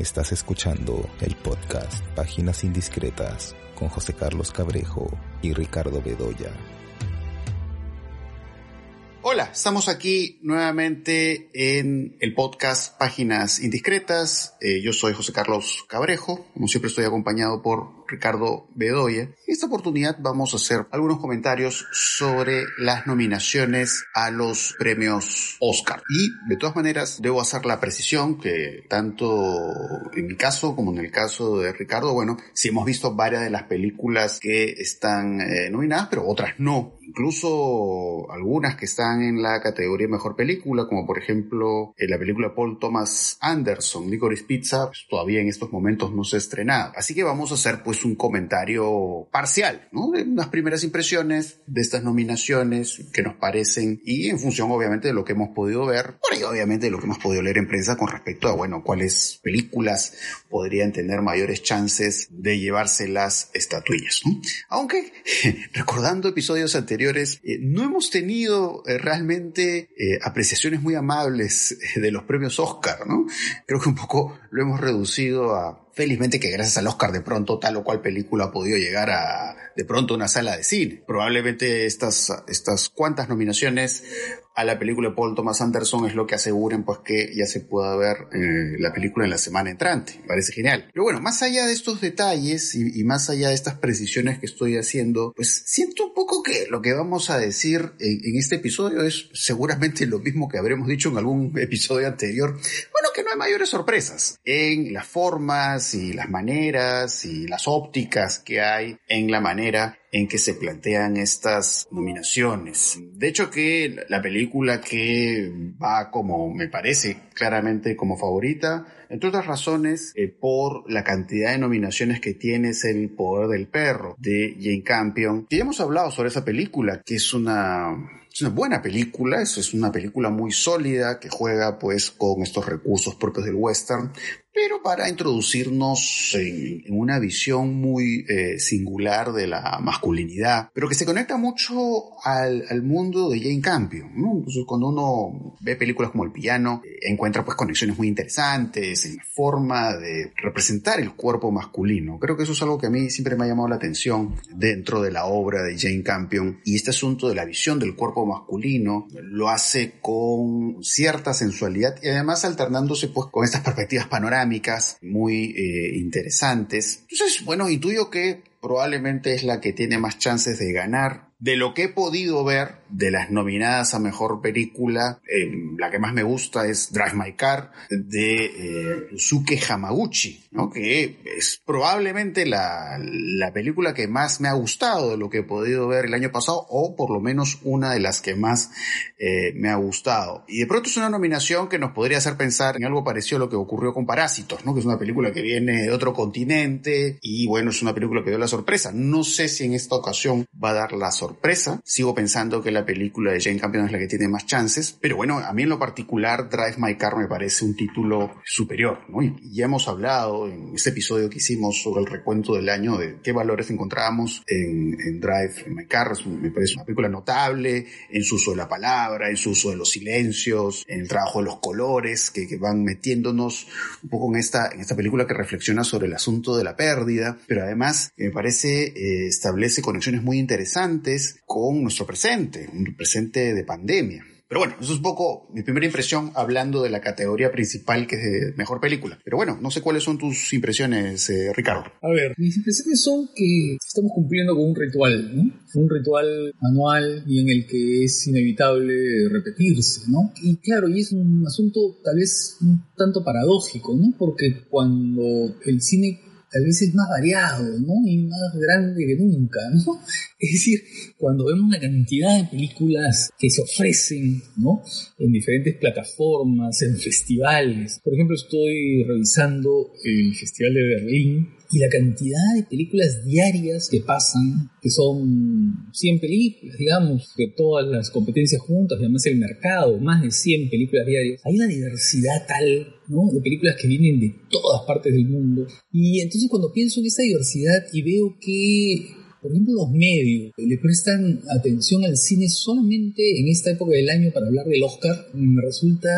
Estás escuchando el podcast Páginas Indiscretas con José Carlos Cabrejo y Ricardo Bedoya. Hola, estamos aquí nuevamente en el podcast Páginas Indiscretas. Eh, yo soy José Carlos Cabrejo, como siempre estoy acompañado por Ricardo Bedoya. En esta oportunidad vamos a hacer algunos comentarios sobre las nominaciones a los premios Oscar. Y de todas maneras debo hacer la precisión que tanto en mi caso como en el caso de Ricardo, bueno, sí hemos visto varias de las películas que están eh, nominadas, pero otras no incluso algunas que están en la categoría mejor película, como por ejemplo en la película Paul Thomas Anderson, Licorice Pizza, pues, todavía en estos momentos no se ha estrenado. Así que vamos a hacer pues un comentario parcial, ¿no? De unas primeras impresiones de estas nominaciones que nos parecen y en función obviamente de lo que hemos podido ver, por ahí obviamente de lo que hemos podido leer en prensa con respecto a, bueno, cuáles películas podrían tener mayores chances de llevarse las estatuillas. Aunque recordando episodios anteriores, eh, no hemos tenido eh, realmente eh, apreciaciones muy amables de los premios Oscar, ¿no? Creo que un poco lo hemos reducido a, felizmente que gracias al Oscar de pronto tal o cual película ha podido llegar a de pronto una sala de cine. Probablemente estas, estas cuantas nominaciones a la película de Paul Thomas Anderson es lo que aseguren pues que ya se pueda ver eh, la película en la semana entrante. Me parece genial. Pero bueno, más allá de estos detalles y, más allá de estas precisiones que estoy haciendo, pues siento un poco que lo que vamos a decir en, este episodio es seguramente lo mismo que habremos dicho en algún episodio anterior. Bueno, que no hay mayores sorpresas en las formas y las maneras y las ópticas que hay en la manera en que se plantean estas nominaciones. De hecho que la película que va como me parece claramente como favorita, entre otras razones, eh, por la cantidad de nominaciones que tiene es El Poder del Perro de Jane Campion. Y hemos hablado sobre esa película, que es una es una buena película, es, es una película muy sólida que juega pues con estos recursos propios del western, pero para introducirnos en, una visión muy eh, singular de la masculinidad, pero que se conecta mucho al, al mundo de Jane Campion. ¿no? Entonces, cuando uno ve películas como El Piano, eh, encuentra pues conexiones muy interesantes en la forma de representar el cuerpo masculino. Creo que eso es algo que a mí siempre me ha llamado la atención dentro de la obra de Jane Campion y este asunto de la visión del cuerpo masculino lo hace con cierta sensualidad y además alternándose pues con estas perspectivas panorámicas muy eh, interesantes. Entonces, bueno, intuyo que probablemente es la que tiene más chances de ganar de lo que he podido ver de las nominadas a mejor película, eh, la que más me gusta es Drive My Car de eh, Hamaguchi, que es probablemente la, la, película que más me ha gustado de lo que he podido ver el año pasado, o por lo menos una de las que más eh, me ha gustado. Y de pronto es una nominación que nos podría hacer pensar en algo parecido a lo que ocurrió con Parásitos, ¿no? que es una película que viene de otro continente y bueno, es una película que dio la sorpresa. No sé si en esta ocasión va a dar la sorpresa. Sigo pensando que la película de Jane Campion es la que tiene más chances, pero bueno, a mí en lo particular Drive My Car me parece un título superior, ¿no? Y ya hemos hablado en este episodio que hicimos sobre el recuento del año de qué valores encontramos en, Drive My Car. me parece una película notable en su uso de la palabra, en su uso de los silencios, en el trabajo de los colores que, van metiéndonos un poco en esta, en esta película que reflexiona sobre el asunto de la pérdida, pero además me parece eh, establece conexiones muy interesantes con nuestro presente, un presente de pandemia. Pero bueno, eso es un poco mi primera impresión hablando de la categoría principal que es de mejor película. Pero bueno, no sé cuáles son tus impresiones, eh, Ricardo. A ver, mis impresiones son que estamos cumpliendo con un ritual, ¿no? Un ritual anual y en el que es inevitable repetirse, ¿no? Y claro, y es un asunto tal vez un tanto paradójico, ¿no? Porque cuando el cine tal vez es más variado, ¿no? Y más grande que nunca, ¿no? Es decir, cuando vemos la cantidad de películas que se ofrecen, ¿no? En diferentes plataformas, en festivales. Por ejemplo, estoy revisando el Festival de Berlín y la cantidad de películas diarias que pasan, que son 100 películas, digamos, que todas las competencias juntas, además el mercado, más de 100 películas diarias, hay una diversidad tal, ¿no? De películas que vienen de todas partes del mundo. Y entonces cuando pienso en esa diversidad y veo que por ejemplo, los medios le prestan atención al cine solamente en esta época del año para hablar del Oscar, me resulta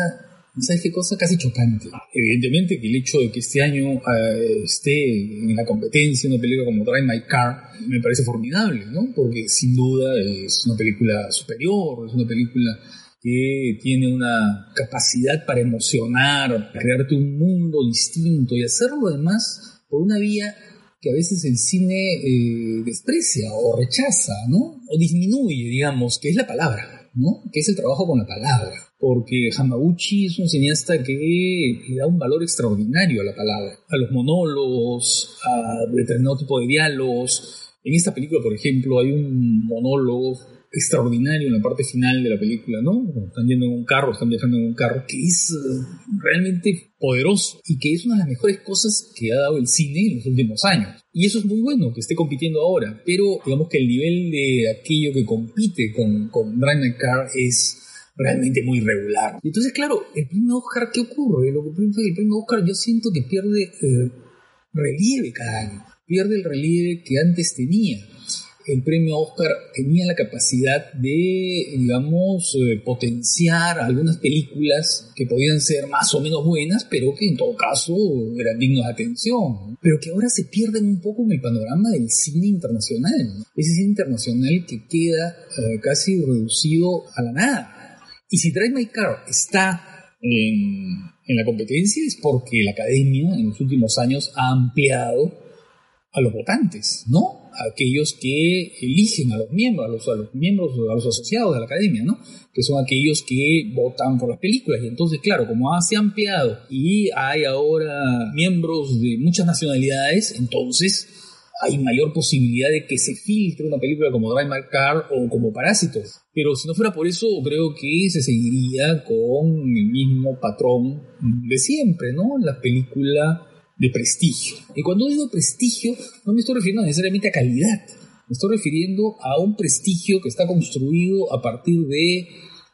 ¿Sabes qué cosa? Casi chocante. Evidentemente que el hecho de que este año eh, esté en la competencia una película como Drive My Car me parece formidable, ¿no? Porque sin duda es una película superior, es una película que tiene una capacidad para emocionar, crearte un mundo distinto y hacerlo además por una vía que a veces el cine eh, desprecia o rechaza, ¿no? O disminuye, digamos, que es la palabra, ¿no? Que es el trabajo con la palabra. Porque Hamaguchi es un cineasta que le da un valor extraordinario a la palabra, a los monólogos, a determinado tipo de diálogos. En esta película, por ejemplo, hay un monólogo extraordinario en la parte final de la película, ¿no? Están yendo en un carro, están viajando en un carro, que es eh, realmente poderoso y que es una de las mejores cosas que ha dado el cine en los últimos años. Y eso es muy bueno que esté compitiendo ahora, pero digamos que el nivel de aquello que compite con, con Drive Car es realmente muy regular. Entonces, claro, el premio Oscar, ¿qué ocurre? Lo que el premio Oscar yo siento que pierde eh, relieve cada año, pierde el relieve que antes tenía el premio Oscar tenía la capacidad de, digamos, eh, potenciar algunas películas que podían ser más o menos buenas, pero que en todo caso eran dignos de atención, pero que ahora se pierden un poco en el panorama del cine internacional, ese cine internacional que queda eh, casi reducido a la nada. Y si Drive My Car está en, la competencia es porque la academia en los últimos años ha ampliado a los votantes, ¿no? aquellos que eligen a los miembros, a los, a los miembros, a los asociados de la academia, ¿no? Que son aquellos que votan por las películas. Y entonces, claro, como se ha ampliado y hay ahora miembros de muchas nacionalidades, entonces hay mayor posibilidad de que se filtre una película como Drive My Car o como Parásitos. Pero si no fuera por eso, creo que se seguiría con el mismo patrón de siempre, ¿no? La película de prestigio. Y cuando digo prestigio, no me estoy refiriendo necesariamente a calidad, me estoy refiriendo a un prestigio que está construido a partir de,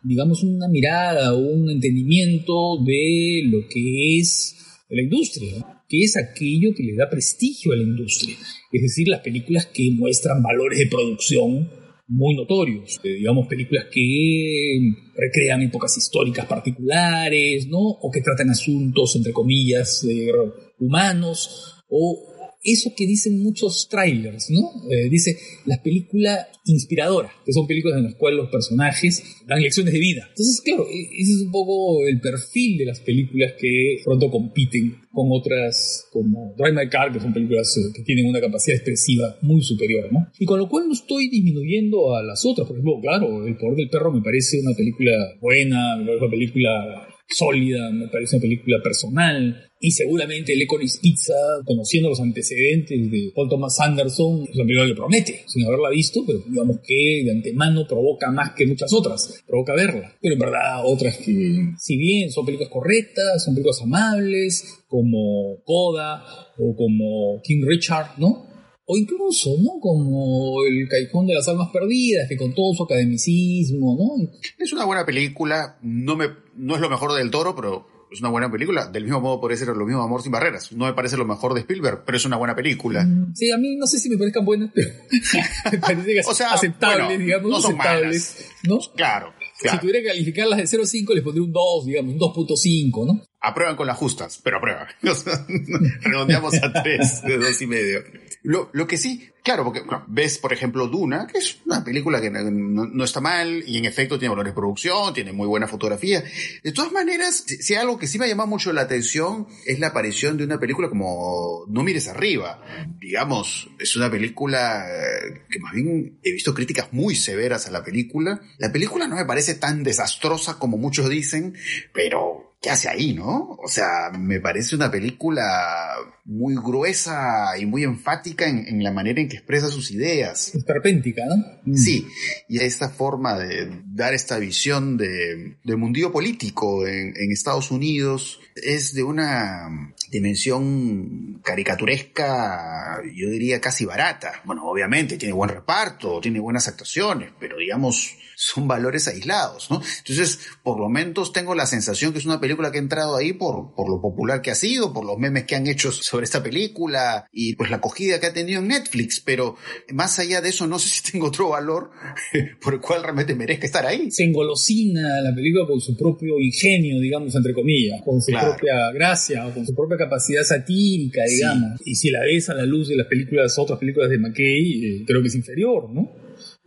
digamos, una mirada o un entendimiento de lo que es la industria, que es aquello que le da prestigio a la industria. Es decir, las películas que muestran valores de producción muy notorios, eh, digamos películas que recrean épocas históricas particulares, ¿no? O que tratan asuntos, entre comillas, de humanos o eso que dicen muchos trailers, ¿no? Eh, dice las películas inspiradoras, que son películas en las cuales los personajes dan lecciones de vida. Entonces, claro, e-, ese es un poco el perfil de las películas que pronto compiten con otras como Drive My Car, que son películas eh, que tienen una capacidad expresiva muy superior, ¿no? Y con lo cual no estoy disminuyendo a las otras. Por ejemplo, claro, El Poder del Perro me parece una película buena, me parece una película sólida, me parece una película personal. Y seguramente el Licorice Pizza, conociendo los antecedentes de Paul Thomas Anderson, es una película que promete, sin haberla visto, pero digamos que de antemano provoca más que muchas otras, provoca verla. Pero en verdad otras que, si bien son películas correctas, son películas amables, como Coda o como King Richard, ¿no? o incluso, ¿no? Como El Callejón de las Almas Perdidas, que con todo su academicismo, ¿no? Es una buena película, no, me, no es lo mejor del toro, pero es una buena película. Del mismo modo podría ser lo mismo Amor sin barreras. No me parece lo mejor de Spielberg, pero es una buena película. Mm, sí, a mí no sé si me parezcan buenas, pero me parece que o sea, aceptables, digamos, no son aceptables, ¿no? Claro. Si tuviera que calificarlas de 0 a 5, les pondría un 2, digamos, un 2.5, ¿no? Aprueban con las justas, pero aprueban. Redondeamos a 3 de 2 y medio. Lo, lo que sí, claro, porque ves, por ejemplo, Duna, que es una película que no, está mal y en efecto tiene valores de producción, tiene muy buena fotografía. De todas maneras, si, algo que sí me ha llamado mucho la atención es la aparición de una película como No mires arriba. Digamos, es una película eh, que más bien he visto críticas muy severas a la película. La película no me parece tan desastrosa como muchos dicen, pero ¿qué hace ahí, no? O sea, me parece una película muy gruesa y muy enfática en, la manera en que expresa sus ideas. Esperpéntica, ¿no? Mm. Sí, y esta forma de dar esta visión de, del mundillo político en, en Estados Unidos es de una dimensión caricaturesca, yo diría casi barata. Bueno, obviamente tiene buen reparto, tiene buenas actuaciones, pero digamos, son valores aislados, ¿no? Entonces, por lo menos tengo la sensación que es una película que ha entrado ahí por, por lo popular que ha sido, por los memes que han hecho sobre esta película y pues la acogida que ha tenido en Netflix, pero más allá de eso no sé si tengo otro valor por el cual realmente merezca estar ahí. Se engolosina la película con su propio ingenio, digamos, entre comillas, con su propia gracia, con su propia capacidad satírica, digamos. Y si la ves a la luz de las películas, otras películas de McKay, eh, creo que es inferior, ¿no?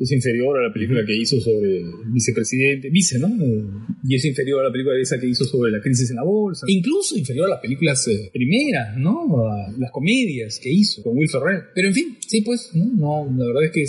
Es inferior a la película que hizo sobre el vicepresidente, vice, ¿no? Y es inferior a la película esa que hizo sobre la crisis en la bolsa. E incluso inferior a las películas eh, primeras, ¿no? A las comedias que hizo con Will Ferrell. Pero en fin, sí, pues, ¿no? la verdad es que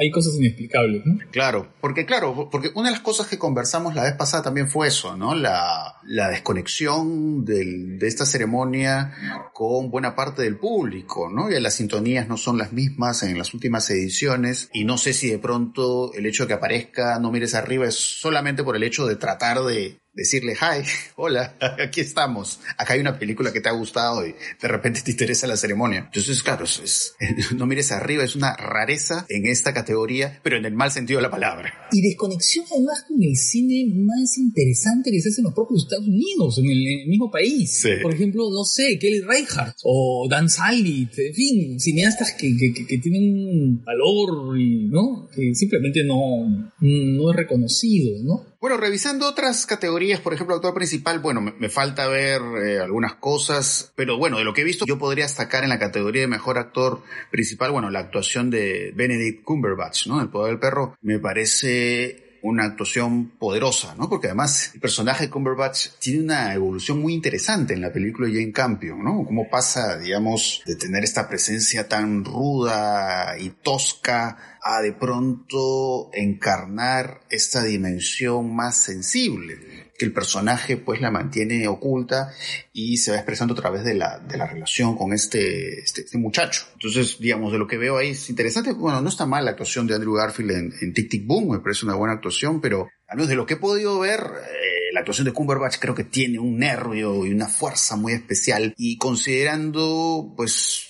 hay cosas inexplicables, ¿no? Claro, porque claro, porque una de las cosas que conversamos la vez pasada también fue eso, ¿no? La, la desconexión del, de esta ceremonia con buena parte del público, ¿no? Y las sintonías no son las mismas en las últimas ediciones y no sé si de pronto el hecho de que aparezca No mires arriba es solamente por el hecho de tratar de decirle, hi, hola, aquí estamos, acá hay una película que te ha gustado y de repente te interesa la ceremonia. Entonces, claro, es, no mires arriba, es una rareza en esta categoría, pero en el mal sentido de la palabra. Y desconexión además con el cine más interesante que se hace en los propios Estados Unidos, en el, mismo país. Por ejemplo, no sé, Kelly Reichardt o Dan Seilit, en fin, cineastas que, que, que, tienen valor y, ¿no? Que simplemente no, no es reconocido, ¿no? Bueno, revisando otras categorías, por ejemplo, actor principal, bueno, me, falta ver eh, algunas cosas, pero bueno, de lo que he visto, yo podría destacar en la categoría de mejor actor principal, bueno, la actuación de Benedict Cumberbatch, ¿no? El poder del perro, me parece una actuación poderosa, ¿no? Porque además el personaje de Cumberbatch tiene una evolución muy interesante en la película Jane Campion, ¿no? Cómo pasa, digamos, de tener esta presencia tan ruda y tosca a de pronto encarnar esta dimensión más sensible, que el personaje pues la mantiene oculta y se va expresando a través de la, de la relación con este, este, este muchacho. Entonces, digamos, de lo que veo ahí es interesante. Bueno, no está mal la actuación de Andrew Garfield en, en Tic Tic Boom, me parece una buena actuación, pero a menos de lo que he podido ver, eh, la actuación de Cumberbatch creo que tiene un nervio y una fuerza muy especial y considerando pues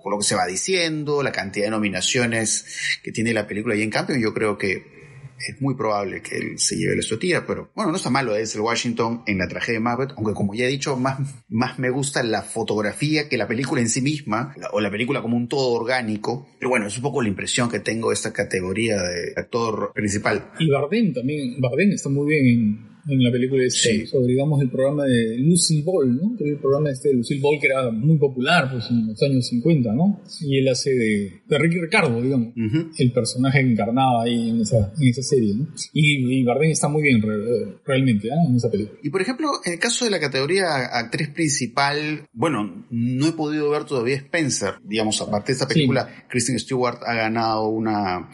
con lo que se va diciendo, la cantidad de nominaciones que tiene la película y en cambio yo creo que es muy probable que él se lleve la estotía, pero bueno, no está malo es el Washington en la tragedia de Macbeth, aunque como ya he dicho, más, más me gusta la fotografía que la película en sí misma, o la película como un todo orgánico, pero bueno, es un poco la impresión que tengo de esta categoría de actor principal. Y Bardem también, Bardem está muy bien en en la película este, sobre, digamos, el programa de Lucille Ball, ¿no? el programa este de Lucille Ball que era muy popular pues, en los años 50, ¿no? Y él hace de, de Ricky Ricardo, digamos, el personaje que encarnaba ahí en esa, en esa serie, ¿no? Y, y Bardem está muy bien realmente ¿eh? en esa película. Y por ejemplo, en el caso de la categoría actriz principal, bueno, no he podido ver todavía Spencer, digamos, aparte de esta película, Kristen Stewart ha ganado una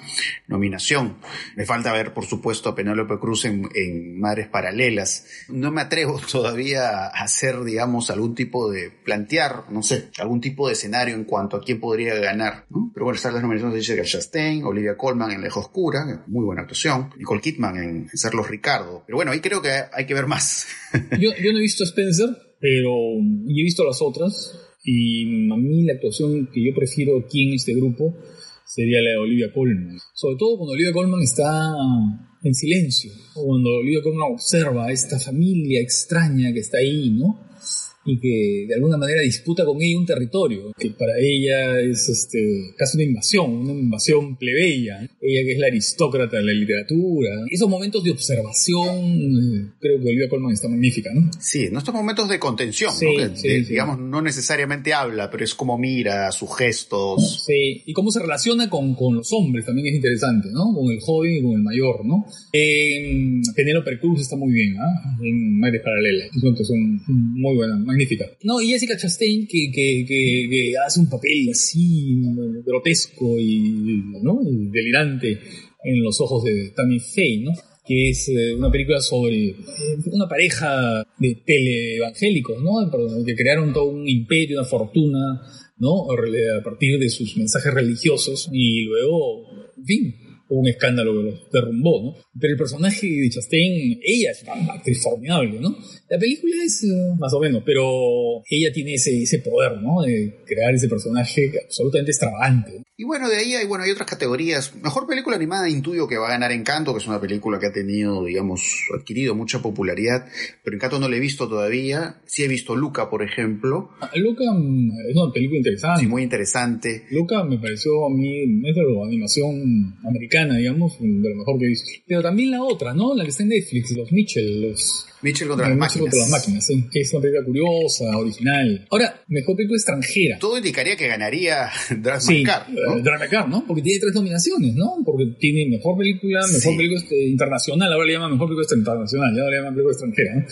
nominación. Me falta ver, por supuesto, a Penélope Cruz en, en Madres paralelas. No me atrevo todavía a hacer, digamos, algún tipo de plantear, no sé, algún tipo de escenario en cuanto a quién podría ganar, ¿no? Pero bueno, están las nominaciones de Jessica Chastain, Olivia Colman en Lejos Oscura, muy buena actuación, Nicole Kidman en, Serlos Ricardo. Pero bueno, ahí creo que hay que ver más. yo, no he visto Spencer, pero he visto las otras. Y a mí la actuación que yo prefiero aquí en este grupo sería la de Olivia Colman. Sobre todo cuando Olivia Colman está en silencio, cuando Olivia Colman observa a esta familia extraña que está ahí, ¿no? y que de alguna manera disputa con ella un territorio, que para ella es este, casi una invasión, una invasión plebeya. Ella que es la aristócrata de la literatura. Esos momentos de observación, eh, creo que Olivia Colman está magnífica, ¿no? Sí, en estos momentos de contención, digamos, no necesariamente habla, pero es como mira, sus gestos. Sí, y cómo se relaciona con, con los hombres también es interesante, ¿no? Con el joven y con el mayor, ¿no? Eh, Penélope Cruz está muy bien, ¿ah? En Madres Paralelas. Son muy buenas, no, y Jessica Chastain que, que, que, hace un papel así grotesco y, ¿no? delirante en los ojos de Tammy Faye, ¿no? que es eh, una película sobre eh, una pareja de teleevangélicos, ¿no? que crearon todo un imperio, una fortuna, ¿no? A partir de sus mensajes religiosos y luego, en fin, hubo un escándalo que los derrumbó, ¿no? Pero el personaje de Chastain, ella es una actriz formidable, ¿no? La película es eh, más o menos, pero ella tiene ese, ese poder, ¿no? De crear ese personaje absolutamente extravagante. Y bueno, de ahí hay, bueno, hay otras categorías. Mejor película animada intuyo que va a ganar Encanto, que es una película que ha tenido, digamos, adquirido mucha popularidad, pero Encanto no la he visto todavía. Sí he visto Luca, por ejemplo. Ah, Luca mm, es una película interesante. Sí, muy interesante. Luca me pareció a mí, es de la animación americana, digamos, de lo mejor que he visto. Pero también la otra, ¿no? La que está en Netflix, los Mitchell, los... Mitchell contra las Mitchell máquinas. contra las máquinas, sí. Es una película curiosa, original. Ahora, mejor película extranjera. Todo indicaría que ganaría Drive Sí, Car, ¿no? eh, Drive Car, ¿no? Porque tiene tres nominaciones, ¿no? Porque tiene mejor película, mejor Sí. película este, internacional, ahora le llaman mejor película internacional, ya no le llaman película extranjera, ¿no?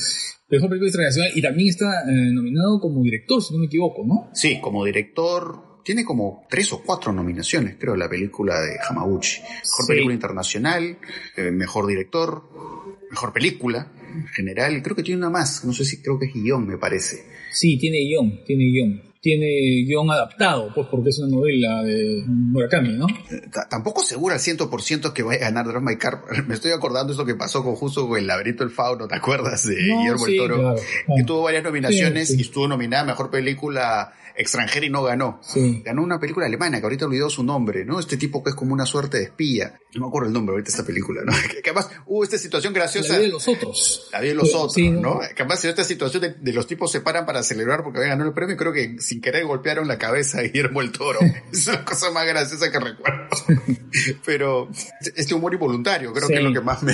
Mejor película internacional y también está eh, nominado como director, si no me equivoco, ¿no? Sí, como director tiene como tres o cuatro nominaciones, creo, la película de Hamaguchi. Mejor Sí. película internacional, eh, mejor director, mejor película en general. Creo que tiene una más, no sé si creo que es guion, me parece. Sí, tiene guion, tiene guion. Tiene guion adaptado, pues porque es una novela de Murakami, ¿no? Eh, Tampoco seguro al 100% que vaya a ganar Drive My Car. Me estoy acordando eso que pasó con justo con el laberinto del fauno, ¿te acuerdas? De No, Guillermo sí, el Toro. claro, Que tuvo varias nominaciones Sí, sí. y estuvo nominada a Mejor Película Extranjera y no ganó. Ganó una película alemana que ahorita olvidó su nombre, ¿no? Este tipo que es como una suerte de espía. No me acuerdo el nombre ahorita de esta película, ¿no? Que, que además hubo esta situación graciosa. La vida de los otros. La vida de los otros, ¿no? Que además en esta situación de, de los tipos se paran para celebrar porque habían ganado el premio y creo que sin querer golpearon la cabeza a Guillermo el Toro. es la cosa más graciosa que recuerdo. Pero este humor involuntario creo Sí. que es lo que más me,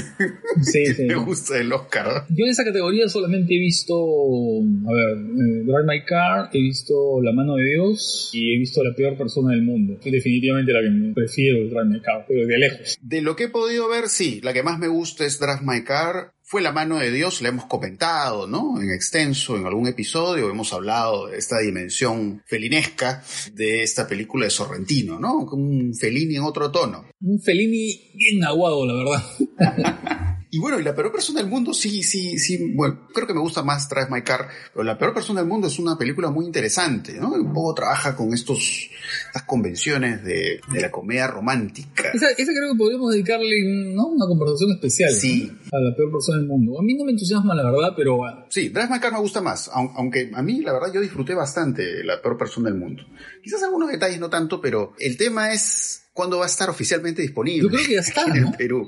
Sí, sí. me gusta del Oscar. Yo en esa categoría solamente he visto, a ver, eh, Drive My Car, he visto La Mano de Dios y he visto La Peor Persona del Mundo. Es definitivamente la que prefiero es Drive My Car, pero de lejos. De lo que he podido ver, sí, la que más me gusta es Drive My Car. Fue La mano de Dios, la hemos comentado, ¿no? En extenso, en algún episodio, hemos hablado de esta dimensión felinesca de esta película de Sorrentino, ¿no? Un Fellini en otro tono. Un Fellini bien aguado, la verdad. Y bueno, y la peor persona del mundo, sí, sí, sí, bueno, creo que me gusta más Drive My Car, pero la peor persona del mundo es una película muy interesante, ¿no? Un poco trabaja con estos, estas convenciones de, de la comedia romántica. Esa, esa creo que podríamos dedicarle ¿no? una conversación especial Sí. ¿no? a la peor persona del mundo. A mí no me entusiasma, la verdad, pero bueno, Sí, Drive My Car me gusta más, aun- aunque a mí la verdad yo disfruté bastante la peor persona del mundo. Quizás algunos detalles no tanto, pero el tema es cuándo va a estar oficialmente disponible. Yo creo que ya está, en el ¿no? Perú.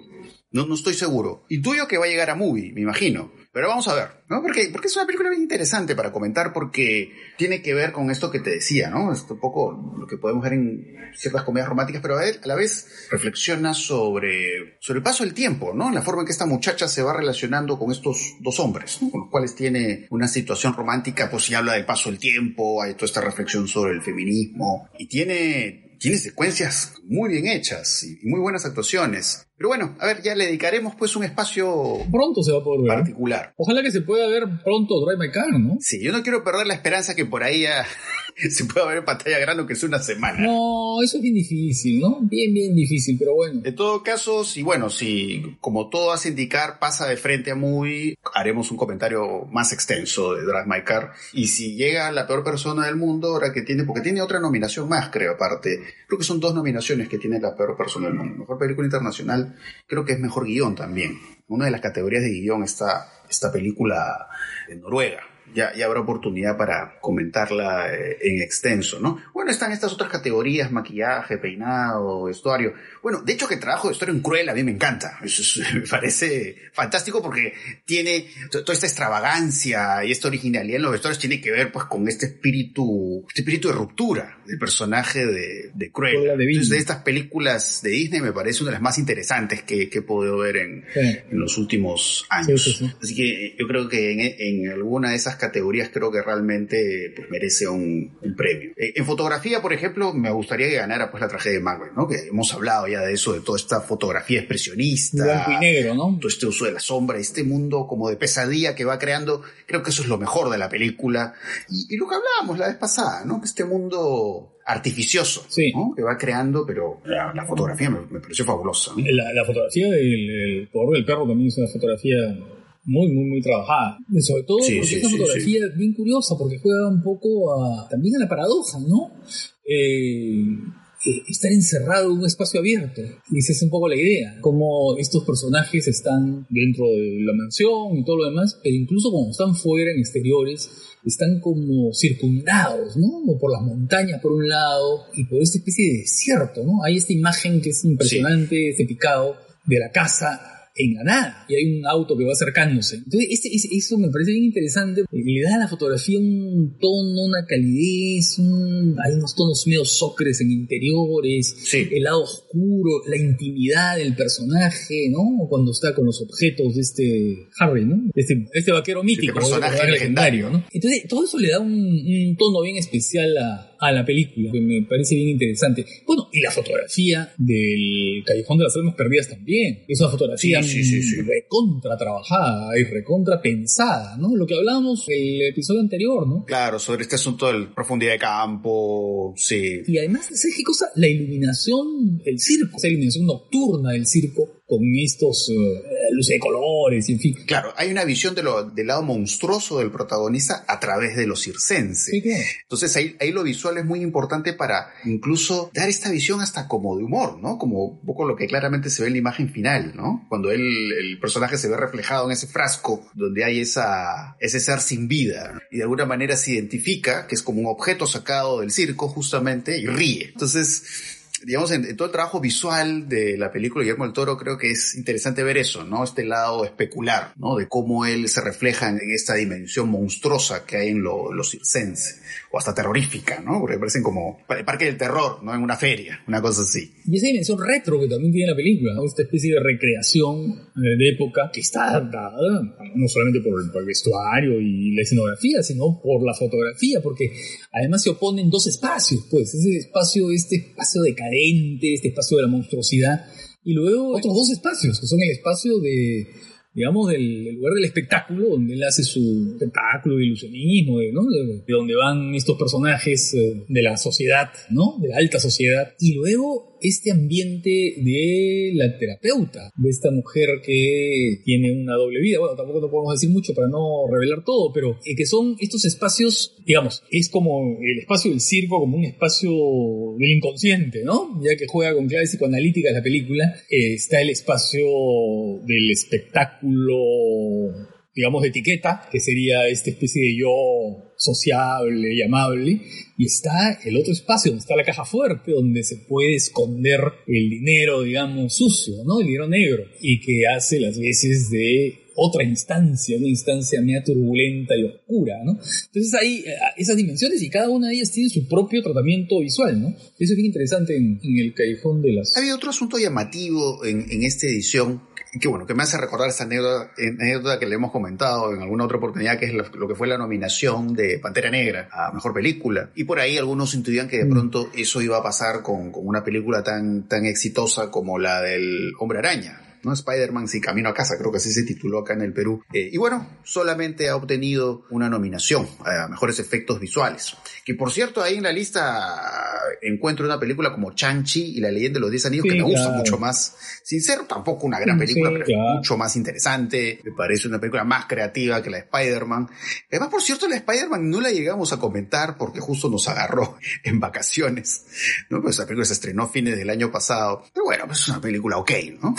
No, no estoy seguro. Intuyo que va a llegar a Movie, me imagino. Pero vamos a ver, ¿no? Porque, porque es una película bien interesante para comentar porque tiene que ver con esto que te decía, ¿no? Es un poco lo que podemos ver en ciertas comedias románticas, pero a, ver, a la vez reflexiona sobre, sobre el paso del tiempo, ¿no? La forma en que esta muchacha se va relacionando con estos dos hombres, ¿no? Con los cuales tiene una situación romántica, pues si habla del paso del tiempo, hay toda esta reflexión sobre el feminismo y tiene tiene secuencias muy bien hechas y muy buenas actuaciones. Pero bueno, a ver, ya le dedicaremos pues un espacio pronto se va a poder ver. particular. Ojalá que se pueda ver pronto Drive My Car, ¿no? Sí, yo no quiero perder la esperanza que por ahí ya se pueda ver en pantalla grande aunque sea una semana. No, eso es bien difícil, ¿no? Bien, bien difícil, pero bueno. En todo caso, si bueno, si como todo hace indicar pasa de frente a Movie, haremos un comentario más extenso de Drive My Car. Y si llega la peor persona del mundo, ahora que tiene, porque tiene otra nominación más, creo, aparte. Creo que son dos nominaciones que tiene la peor persona del mundo. Mejor película internacional, creo que es mejor guion también. Una de las categorías de guion está esta película de Noruega. Ya, ya habrá oportunidad para comentarla eh, en extenso, ¿no? Bueno, están estas otras categorías, maquillaje, peinado, vestuario. Bueno, de hecho que trabajo de vestuario en Cruel a mí me encanta. Eso es- me parece fantástico porque tiene to- toda esta extravagancia y esta originalidad en los vestuarios tiene que ver pues con este espíritu, este espíritu de ruptura del personaje de, de Cruella. Cruella. Entonces, de estas películas de Disney me parece una de las más interesantes que, que he podido ver en, Sí. en los últimos años. Sí, sí, sí. Así que eh, yo creo que en, en alguna de esas categorías creo que realmente pues, merece un, un premio. Eh, en fotografía, por ejemplo, me gustaría que ganara pues la tragedia de Macbeth, ¿no? Que hemos hablado ya de eso, de toda esta fotografía expresionista. Blanco y negro, ¿no? Todo este uso de la sombra, este mundo como de pesadilla que va creando, creo que eso es lo mejor de la película. Y, y lo que hablábamos la vez pasada, ¿no? Que este mundo artificioso, Sí. ¿no? Que va creando, pero la, la fotografía me, me pareció fabulosa. ¿no? La, la fotografía del el poder del perro también es una fotografía muy, muy, muy trabajada. Y sobre todo Sí, porque sí, es una sí, fotografía bien curiosa, porque juega un poco a, también a la paradoja, ¿no? Eh, eh, estar encerrado en un espacio abierto. Y esa es un poco la idea, como estos personajes están dentro de la mansión y todo lo demás, pero incluso cuando están fuera, en exteriores, están como circundados, ¿no? Como por las montañas por un lado y por esta especie de desierto, ¿no? Hay esta imagen que es impresionante, este picado de la casa en la nada y hay un auto que va acercándose. Entonces, este, eso me parece bien interesante. Le da a la fotografía un tono, una calidez, hay unos tonos medio socres en interiores, el lado oscuro, la intimidad del personaje, ¿no? Cuando está con los objetos de este Harry, ¿no? Este, este vaquero mítico, este personaje legendario, ¿no? Entonces, todo eso le da un tono bien especial a, a la película, que me parece bien interesante. Bueno, y la fotografía del Callejón de las Almas Perdidas también. Es una fotografía recontra trabajada y recontra pensada, ¿no? Lo que hablábamos el episodio anterior, ¿no? Claro, sobre este asunto de profundidad de campo, sí. Y además, ¿sabes qué cosa? La iluminación del circo, esa iluminación nocturna del circo, con estos uh, luces de colores, en fin. Claro, hay una visión de lo, del lado monstruoso del protagonista a través de lo circense. Entonces ahí, ahí lo visual es muy importante para incluso dar esta visión hasta como de humor, ¿no? Como un poco lo que claramente se ve en la imagen final, ¿no? Cuando él, el personaje se ve reflejado en ese frasco donde hay esa, ese ser sin vida y de alguna manera se identifica que es como un objeto sacado del circo justamente y ríe. Entonces, digamos, en, todo el trabajo visual de la película Guillermo del Toro, creo que es interesante ver eso, ¿no? Este lado especular, ¿no? De cómo él se refleja en esta dimensión monstruosa que hay en lo, lo circense, o hasta terrorífica, ¿no? Porque parecen como el parque del terror, ¿no? En una feria, una cosa así. Y esa dimensión retro que también tiene la película, ¿no? Esta especie de recreación eh, de época que está dada no solamente por el, por el vestuario y la escenografía, sino por la fotografía, porque además se oponen dos espacios, pues, ese espacio, este espacio de este espacio de la monstruosidad, y luego otros dos espacios, que son el espacio de, digamos, del lugar del espectáculo, donde él hace su espectáculo de ilusionismo, de, ¿no? de, donde van estos personajes eh, de la sociedad, ¿no? De la alta sociedad. Y luego este ambiente de la terapeuta, de esta mujer que tiene una doble vida. Bueno, tampoco no podemos decir mucho para no revelar todo, pero eh, que son estos espacios, digamos, es como el espacio del circo, como un espacio del inconsciente, ¿no? Ya que juega con claves psicoanalíticas la película, eh, está el espacio del espectáculo digamos, de etiqueta, que sería esta especie de yo sociable y amable, y está el otro espacio, donde está la caja fuerte, donde se puede esconder el dinero, digamos, sucio, ¿no? El dinero negro, y que hace las veces de otra instancia, una instancia media turbulenta y oscura, ¿no? Entonces hay eh, esas dimensiones y cada una de ellas tiene su propio tratamiento visual, ¿no? Eso es bien interesante en, el callejón de las... Había otro asunto llamativo en, en esta edición que bueno, que me hace recordar esta anécdota, que le hemos comentado en alguna otra oportunidad, que es lo, que fue la nominación de Pantera Negra a Mejor Película. Y por ahí algunos intuían que de mm. pronto eso iba a pasar con, con una película tan, tan exitosa como la del Hombre Araña. ¿No? Spider-Man sin camino a casa, creo que así se tituló acá en el Perú. Eh, y bueno, solamente ha obtenido una nominación a mejores efectos visuales. Que por cierto, ahí en la lista encuentro una película como Chang-Chi y la leyenda de los 10 anillos que me gusta mucho más. Sincero, tampoco una gran película, pero mucho más interesante. Me parece una película más creativa que la de Spider-Man. Además, por cierto, la Spider-Man no la llegamos a comentar porque justo nos agarró en vacaciones. ¿no? Pues la película se estrenó a fines del año pasado. Pero bueno, pues es una película ok, ¿no?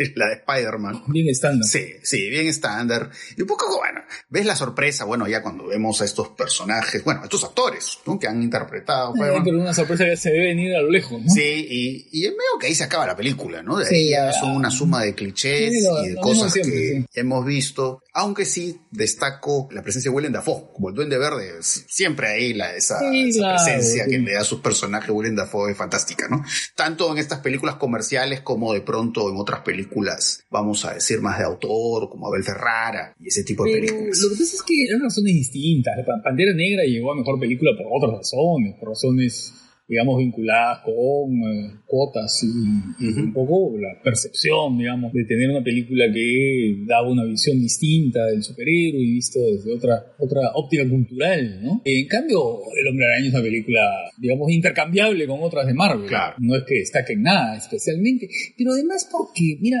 la de Spider-Man. Bien estándar. Sí, sí, bien estándar. Y un poco, bueno, ves la sorpresa, bueno, ya cuando vemos a estos personajes, bueno, a estos actores, ¿no? Que han interpretado. pero una sorpresa que se ve venir a lo lejos, ¿no? Sí, y, y es medio que ahí se acaba la película, ¿no? De ahí ya son una suma de clichés y de cosas que hemos visto. Aunque sí destaco la presencia de Willem Dafoe, como el Duende Verde, siempre ahí la, esa, presencia que le da a sus personajes Willem Dafoe es fantástica, ¿no? Tanto en estas películas comerciales como de pronto en otras películas películas, vamos a decir, más de autor, como Abel Ferrara y ese tipo de películas. Lo que pasa es que eran razones distintas. Pantera Negra llegó a mejor película por otras razones, por razones digamos, vinculadas con eh, cuotas y, un poco la percepción, digamos, de tener una película que daba una visión distinta del superhéroe y visto desde otra, otra óptica cultural, ¿no? En cambio, El Hombre Araña es una película, digamos, intercambiable con otras de Marvel. Claro. No es que destaque en nada especialmente, pero además porque, mira,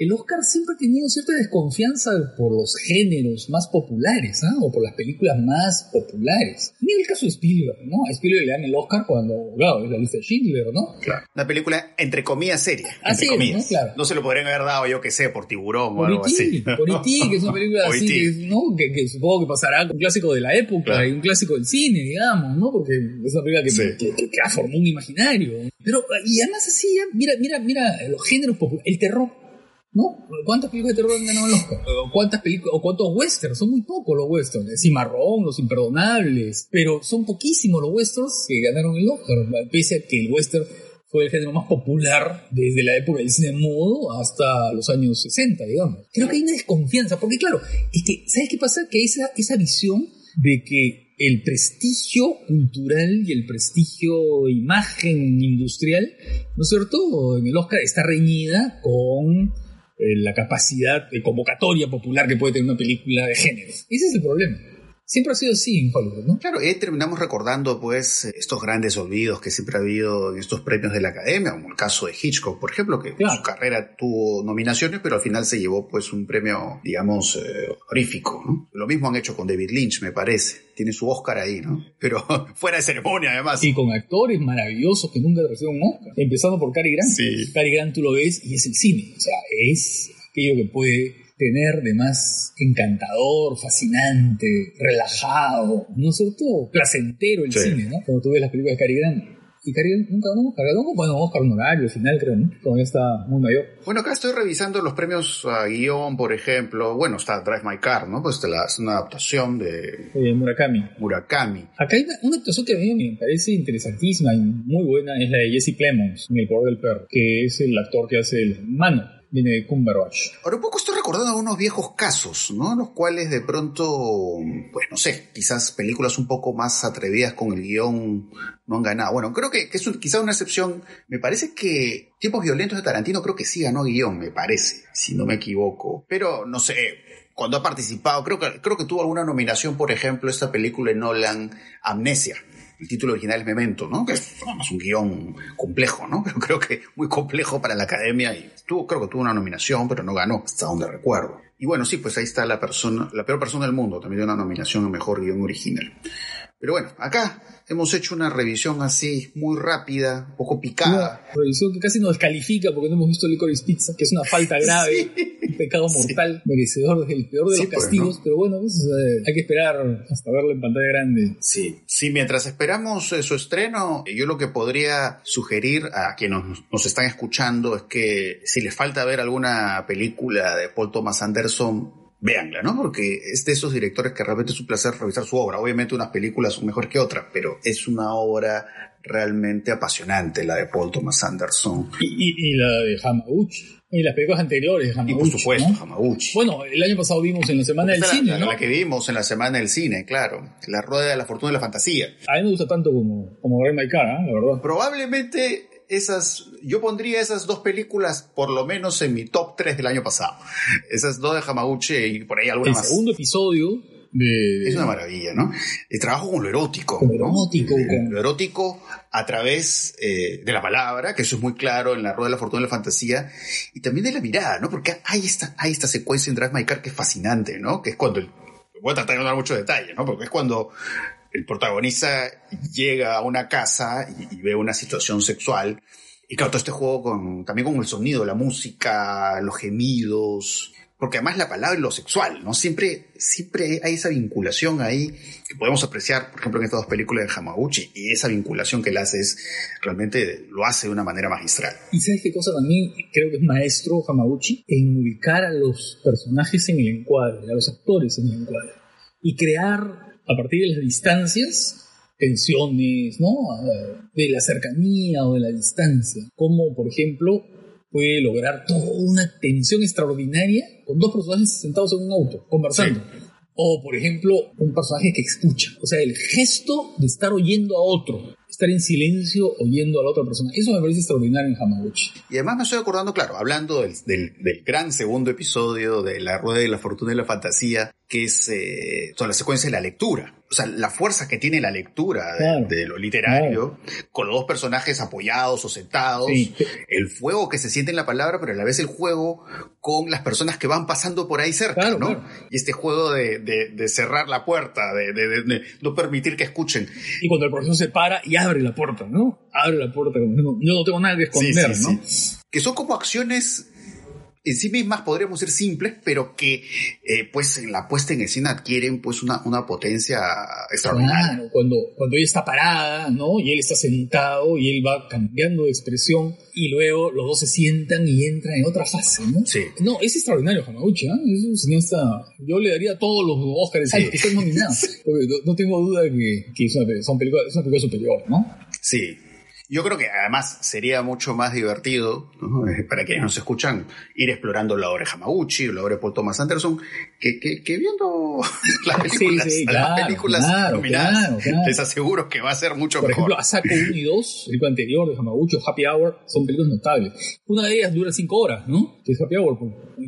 el Oscar siempre ha tenido cierta desconfianza por los géneros más populares, ¿ah? o por las películas más populares. Mira el caso de Spielberg, ¿no? A Spielberg le dan el Oscar cuando, claro, es la lista de Schindler, ¿no? Claro. Una película entre comillas seria. Así entre es, comillas. ¿no? Claro. No se lo podrían haber dado, yo que sé, por tiburón o algo así. Por E.T., que es una película así, que, ¿no? Que, que supongo que pasará un clásico de la época Claro. y un clásico del cine, digamos, ¿no? Porque es una película que, Sí. que, formó un imaginario. Pero, y además así, mira, mira, mira los géneros populares, el terror. ¿No? ¿Cuántas películas de terror han ganado el Oscar? ¿O ¿Cuántas películas, o cuántos westerns? Son muy pocos los westerns. Cimarrón, Los Imperdonables. Pero son poquísimos los westerns que ganaron el Oscar. Pese a que el western fue el género más popular desde la época del cine mudo hasta los años 60, digamos. Creo que hay una desconfianza, porque claro, es que, ¿sabes qué pasa? Que esa, esa visión de que el prestigio cultural y el prestigio imagen industrial, ¿no es cierto?, en el Oscar está reñida con la capacidad de convocatoria popular que puede tener una película de género. Ese es el problema. Siempre ha sido así en Hollywood, ¿no? Claro, y terminamos recordando pues estos grandes olvidos que siempre ha habido en estos premios de la academia, como el caso de Hitchcock, por ejemplo, que Claro. su carrera tuvo nominaciones, pero al final se llevó pues un premio, digamos, eh, honorífico. ¿no? Lo mismo han hecho con David Lynch, me parece. Tiene su Oscar ahí, ¿no? Pero fuera de ceremonia, además. Y con actores maravillosos que nunca reciben un Oscar. Empezando por Cary Grant. Sí. Cary Grant tú lo ves y es el cine. O sea, es aquello que puede tener de más encantador, fascinante, relajado, ¿no es cierto? Placentero el Sí. cine, ¿no? Cuando tú ves las películas de Cary Grant. Y Cary Grant nunca un Oscar. Ganó bueno, un Oscar honorario al final, creo, ¿no? Cuando ya está muy mayor. Bueno, acá estoy revisando los premios a guion, por ejemplo. Bueno, está Drive My Car, ¿no? Pues es una adaptación de Eh, Murakami. Murakami. Acá hay una, una actuación que a mí me parece interesantísima y muy buena, es la de Jesse Plemons en El Poder del Perro, que es el actor que hace el mano, de Cumberbatch. Ahora un poco estoy recordando algunos viejos casos, ¿no? Los cuales de pronto, pues no sé, quizás películas un poco más atrevidas con el guion no han ganado. Bueno, creo que, es un- quizá una excepción. Me parece que Tiempos Violentos de Tarantino creo que sí ganó guion, me parece, si no me equivoco. Pero no sé, cuando ha participado, creo que, creo que tuvo alguna nominación, por ejemplo, esta película de Nolan, Amnesia. El título original es Memento, ¿no? Que es vamos, un guion complejo, ¿no? Pero creo que muy complejo para la academia y tuvo, creo que tuvo una nominación, pero no ganó, hasta donde recuerdo. Y bueno, sí, pues ahí está la persona, la peor persona del mundo, también dio una nominación a mejor guion original. Pero bueno, acá hemos hecho una revisión así muy rápida, un poco picada. Una revisión que casi nos descalifica porque no hemos visto Licorice Pizza, que es una falta grave, un pecado Sí. mortal, merecedor del peor de Sí, los pues, castigos, ¿no? pero bueno, pues, eh, hay que esperar hasta verlo en pantalla grande. Sí, sí, mientras esperamos eh, su estreno, yo lo que podría sugerir a quienes nos, nos están escuchando es que si les falta ver alguna película de Paul Thomas Anderson, véanla, ¿no? Porque es de esos directores que realmente es un placer revisar su obra. Obviamente unas películas son mejores que otras, pero es una obra realmente apasionante la de Paul Thomas Anderson. Y, y- y la de Hamauchi, y las películas anteriores de Y Hamauchi. por supuesto, ¿no? Bueno, el año pasado vimos en la Semana del Cine, la, ¿no? la que vimos en la semana del cine, claro. La rueda de la fortuna y la fantasía. A mí me gusta tanto como, como Drive My Car, ¿ah? la verdad. Probablemente esas, yo pondría esas dos películas por lo menos en mi top 3 del año pasado. Esas dos de Hamaguchi y por ahí alguna El más. segundo episodio de... Es una maravilla, ¿no? El trabajo con lo erótico. Con lo erótico, Eh, con- Lo erótico a través eh, de la palabra, que eso es muy claro en la rueda de la fortuna y la fantasía, y también de la mirada, ¿no? Porque hay esta, hay esta secuencia en Drive My Car que es fascinante, ¿no? Que es cuando, el, voy a tratar de no dar mucho detalle, ¿no? Porque es cuando el protagonista llega a una casa y, ve una situación sexual, y claro, todo este juego con, también con el sonido, la música, los gemidos, porque además la palabra y lo sexual, ¿no? Siempre, siempre hay esa vinculación ahí que podemos apreciar, por ejemplo, en estas dos películas de Hamaguchi, y esa vinculación que él hace es, realmente lo hace de una manera magistral. Y sabes qué cosa también creo que es maestro Hamaguchi en ubicar a los personajes en el encuadre, a los actores en el encuadre. Y crear a partir de las distancias tensiones, ¿no? De la cercanía o de la distancia. Como, por ejemplo, puede lograr toda una tensión extraordinaria con dos personajes sentados en un auto, conversando. O, por ejemplo, un personaje que escucha. O sea, el gesto de estar oyendo a otro. Estar en silencio oyendo a la otra persona. Eso me parece extraordinario en Hamaguchi. Y además me estoy acordando, claro, hablando del, del, del gran segundo episodio de La Rueda de la Fortuna y la Fantasía, que es eh, toda la secuencia de la lectura. O sea, la fuerza que tiene la lectura de, lo literario, con los dos personajes apoyados o sentados, el fuego que se siente en la palabra, pero a la vez el juego con las personas que van pasando por ahí cerca, ¿no? Y este juego de, cerrar la puerta, de, no permitir que escuchen. Y cuando el profesor se para y abre la puerta, ¿no? Abre la puerta, yo no tengo nada que esconder, ¿no? Que son como acciones en sí mismas podríamos ser simples, pero que eh, pues en la puesta en escena adquieren pues una, una potencia extraordinaria. Claro, cuando, cuando ella está parada, ¿no? Y él está sentado y él va cambiando de expresión y luego los dos se sientan y entran en otra fase, ¿no? Sí. No, es extraordinario Hamaguchi, ¿eh? Es un cineasta... Yo le daría todos los Oscars que están nominados. Porque no, tengo duda que, que es, una, son película, es una película superior, ¿no? Sí. Yo creo que además sería mucho más divertido, eh, para quienes nos escuchan, ir explorando la obra de Hamaguchi o la obra de Paul Thomas Anderson, que, que, viendo las películas, sí, las películas nominadas. Les aseguro que va a ser mucho Por mejor. Por ejemplo, Asako 1 y 2, el anterior de Hamaguchi o Happy Hour, son películas notables. Una de ellas dura 5 horas, ¿no? Que es Happy Hour,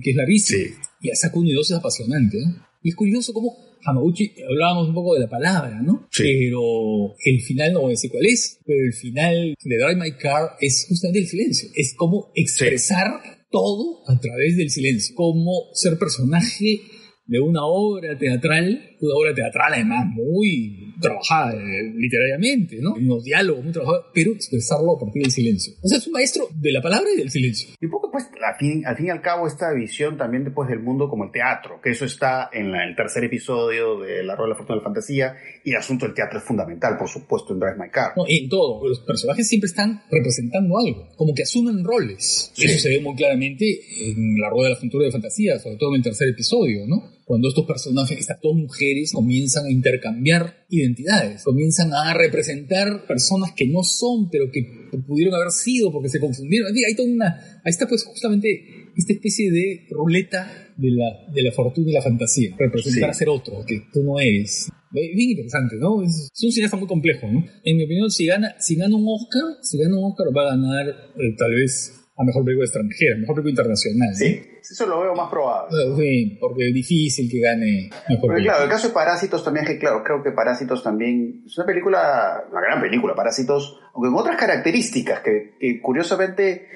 que es larguísimo. Sí. Y Asako 1 y 2 es apasionante, ¿eh? Y es curioso cómo Hamaguchi, hablábamos un poco de la palabra, ¿no? Sí. Pero el final no voy a decir cuál es, pero el final de Drive My Car es justamente el silencio. Es como expresar todo a través del silencio. Como ser personaje de una obra teatral, una obra teatral además muy trabajada eh, literariamente, ¿no? Unos diálogos muy trabajados, pero expresarlo a partir del silencio. O sea, es un maestro de la palabra y del silencio. Y un poco, pues, al fin, al fin y al cabo, esta visión también después del mundo como el teatro, que eso está en el tercer episodio de La Rueda de la Fortuna de la Fantasía, y el asunto del teatro es fundamental, por supuesto, en Drive My Car. No, en todo. Los personajes siempre están representando algo, como que asumen roles. Eso se ve muy claramente en La Rueda de la Fortuna de la Fantasía, sobre todo en el tercer episodio, ¿no? Cuando estos personajes, estas dos mujeres, comienzan a intercambiar identidades, comienzan a representar personas que no son, pero que pudieron haber sido porque se confundieron. Hay toda una, ahí está pues justamente esta especie de ruleta de la, de la fortuna y la fantasía, representar a ser otro, que tú no eres. Bien interesante, ¿no? Es, un cineasta muy complejo, ¿no? En mi opinión, si gana, si gana un Oscar, si gana un Oscar va a ganar eh, tal vez a mejor película extranjera, mejor película internacional. Sí, eso lo veo más probable. Sí, porque es difícil que gane mejor Pero claro, el caso de Parásitos también, que claro, creo que Parásitos también es una película, una gran película, Parásitos, aunque con otras características que, curiosamente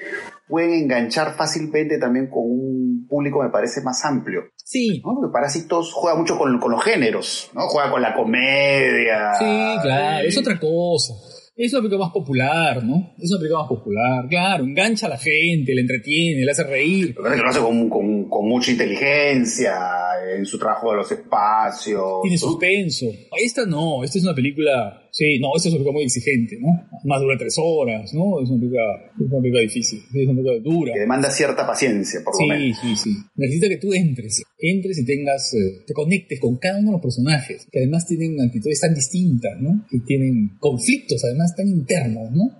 pueden enganchar fácilmente también con un público, me parece, más amplio. Sí. ¿no? Porque Parásitos juega mucho con, con los géneros, ¿no? Juega con la comedia. Sí, claro, es otra cosa. Es una película más popular, ¿no? Es una película más popular, claro, engancha a la gente, le entretiene, le hace reír. Lo que lo hace con, con, con, mucha inteligencia en su trabajo de los espacios. Tiene suspenso. Esta no, esta es una película Sí, no, esa es una película muy exigente, ¿no? Más dura tres horas, ¿no? Es una película, es una película difícil, es una película dura. Que demanda cierta paciencia, por lo menos. Sí, sí, sí. Necesita que tú entres, entres y tengas, eh, te conectes con cada uno de los personajes, que además tienen actitudes tan distintas, ¿no? Que tienen conflictos además tan internos, ¿no?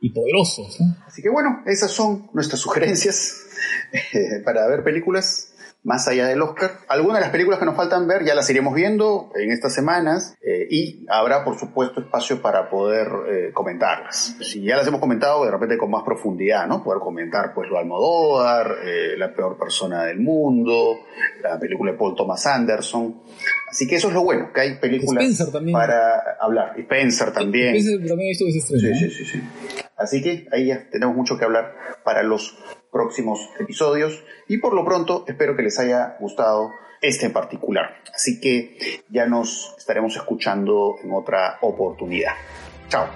Y poderosos, ¿no? Así que bueno, esas son nuestras sugerencias eh, para ver películas más allá del Oscar. Algunas de las películas que nos faltan ver ya las iremos viendo en estas semanas eh, y habrá por supuesto espacio para poder eh, comentarlas. Si ya las hemos comentado, de repente con más profundidad, ¿no? Poder comentar pues lo Almodóvar, eh, La peor persona del mundo, la película de Paul Thomas Anderson. Así que eso es lo bueno, que hay películas para hablar. Y Spencer también. Spencer también sí, sí, sí, sí. Así que ahí ya tenemos mucho que hablar para los próximos episodios y por lo pronto espero que les haya gustado este particular. Así que ya nos estaremos escuchando en otra oportunidad. Chao.